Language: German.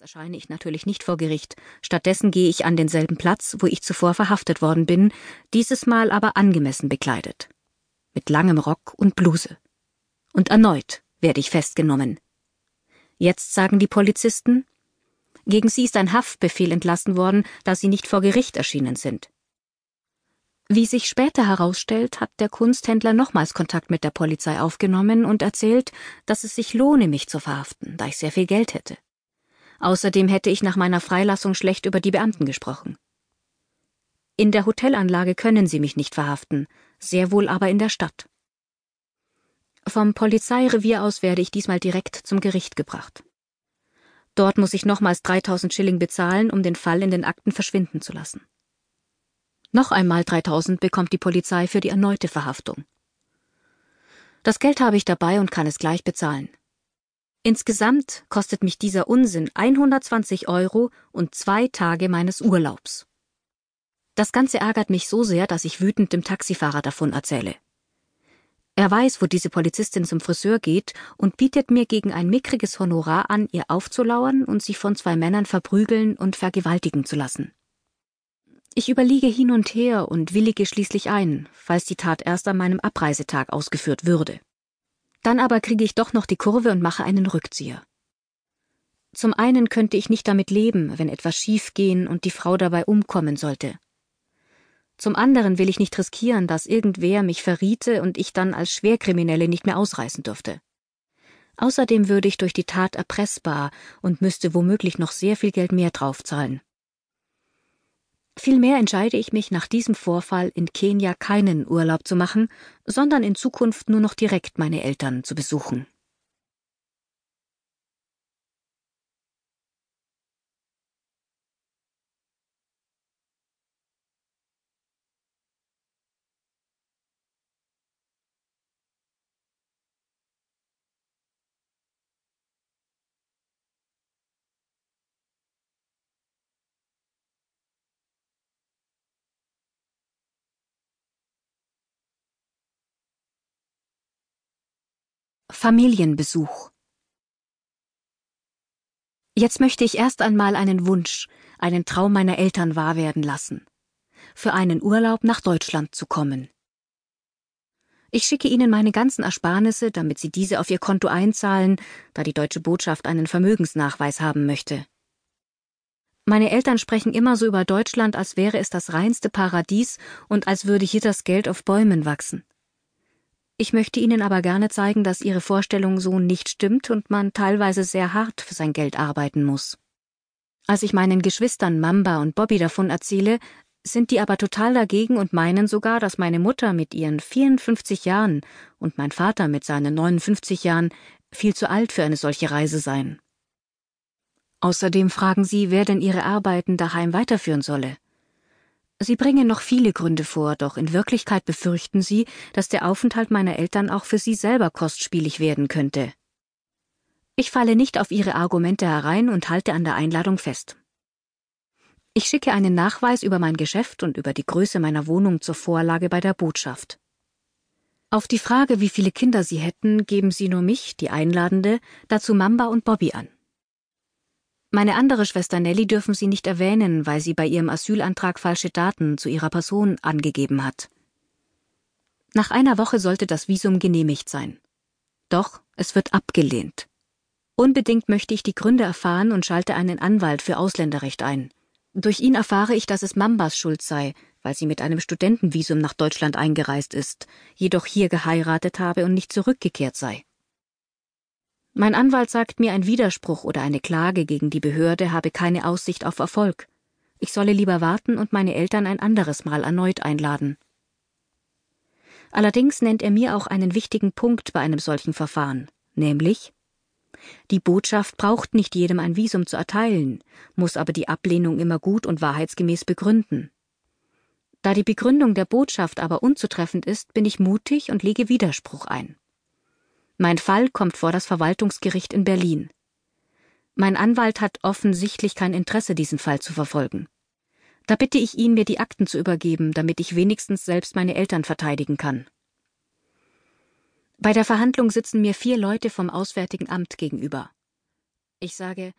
erscheine ich natürlich nicht vor Gericht. Stattdessen gehe ich an denselben Platz, wo ich zuvor verhaftet worden bin, dieses Mal aber angemessen bekleidet. Mit langem Rock und Bluse. Und erneut werde ich festgenommen. Jetzt sagen die Polizisten, gegen sie ist ein Haftbefehl entlassen worden, da sie nicht vor Gericht erschienen sind. Wie sich später herausstellt, hat der Kunsthändler nochmals Kontakt mit der Polizei aufgenommen und erzählt, dass es sich lohne, mich zu verhaften, da ich sehr viel Geld hätte. Außerdem hätte ich nach meiner Freilassung schlecht über die Beamten gesprochen. In der Hotelanlage können sie mich nicht verhaften, sehr wohl aber in der Stadt. Vom Polizeirevier aus werde ich diesmal direkt zum Gericht gebracht. Dort muss ich nochmals 3000 Schilling bezahlen, um den Fall in den Akten verschwinden zu lassen. Noch einmal 3000 bekommt die Polizei für die erneute Verhaftung. Das Geld habe ich dabei und kann es gleich bezahlen. Insgesamt kostet mich dieser Unsinn 120 Euro und zwei Tage meines Urlaubs. Das Ganze ärgert mich so sehr, dass ich wütend dem Taxifahrer davon erzähle. Er weiß, wo diese Polizistin zum Friseur geht und bietet mir gegen ein mickriges Honorar an, ihr aufzulauern und sich von zwei Männern verprügeln und vergewaltigen zu lassen. Ich überliege hin und her und willige schließlich ein, falls die Tat erst an meinem Abreisetag ausgeführt würde. Dann aber kriege ich doch noch die Kurve und mache einen Rückzieher. Zum einen könnte ich nicht damit leben, wenn etwas schiefgehen und die Frau dabei umkommen sollte. Zum anderen will ich nicht riskieren, dass irgendwer mich verriete und ich dann als Schwerkriminelle nicht mehr ausreißen dürfte. Außerdem würde ich durch die Tat erpressbar und müsste womöglich noch sehr viel Geld mehr draufzahlen. Vielmehr entscheide ich mich nach diesem Vorfall in Kenia keinen Urlaub zu machen, sondern in Zukunft nur noch direkt meine Eltern zu besuchen. Familienbesuch Jetzt möchte ich erst einmal einen Wunsch, einen Traum meiner Eltern wahr werden lassen. Für einen Urlaub nach Deutschland zu kommen. Ich schicke Ihnen meine ganzen Ersparnisse, damit Sie diese auf Ihr Konto einzahlen, da die deutsche Botschaft einen Vermögensnachweis haben möchte. Meine Eltern sprechen immer so über Deutschland, als wäre es das reinste Paradies und als würde hier das Geld auf Bäumen wachsen. Ich möchte Ihnen aber gerne zeigen, dass Ihre Vorstellung so nicht stimmt und man teilweise sehr hart für sein Geld arbeiten muss. Als ich meinen Geschwistern Mamba und Bobby davon erzähle, sind die aber total dagegen und meinen sogar, dass meine Mutter mit ihren 54 Jahren und mein Vater mit seinen 59 Jahren viel zu alt für eine solche Reise seien. Außerdem fragen sie, wer denn ihre Arbeiten daheim weiterführen solle. Sie bringen noch viele Gründe vor, doch in Wirklichkeit befürchten sie, dass der Aufenthalt meiner Eltern auch für sie selber kostspielig werden könnte. Ich falle nicht auf ihre Argumente herein und halte an der Einladung fest. Ich schicke einen Nachweis über mein Geschäft und über die Größe meiner Wohnung zur Vorlage bei der Botschaft. Auf die Frage, wie viele Kinder sie hätten, geben sie nur mich, die Einladende, dazu Mamba und Bobby an. Meine andere Schwester Nelly dürfen Sie nicht erwähnen, weil sie bei ihrem Asylantrag falsche Daten zu ihrer Person angegeben hat. Nach einer Woche sollte das Visum genehmigt sein. Doch es wird abgelehnt. Unbedingt möchte ich die Gründe erfahren und schalte einen Anwalt für Ausländerrecht ein. Durch ihn erfahre ich, dass es Mambas Schuld sei, weil sie mit einem Studentenvisum nach Deutschland eingereist ist, jedoch hier geheiratet habe und nicht zurückgekehrt sei. Mein Anwalt sagt mir, ein Widerspruch oder eine Klage gegen die Behörde habe keine Aussicht auf Erfolg. Ich solle lieber warten und meine Eltern ein anderes Mal erneut einladen. Allerdings nennt er mir auch einen wichtigen Punkt bei einem solchen Verfahren, nämlich die Botschaft braucht nicht jedem ein Visum zu erteilen, muss aber die Ablehnung immer gut und wahrheitsgemäß begründen. Da die Begründung der Botschaft aber unzutreffend ist, bin ich mutig und lege Widerspruch ein. Mein Fall kommt vor das Verwaltungsgericht in Berlin. Mein Anwalt hat offensichtlich kein Interesse, diesen Fall zu verfolgen. Da bitte ich ihn, mir die Akten zu übergeben, damit ich wenigstens selbst meine Eltern verteidigen kann. Bei der Verhandlung sitzen mir vier Leute vom Auswärtigen Amt gegenüber. Ich sage,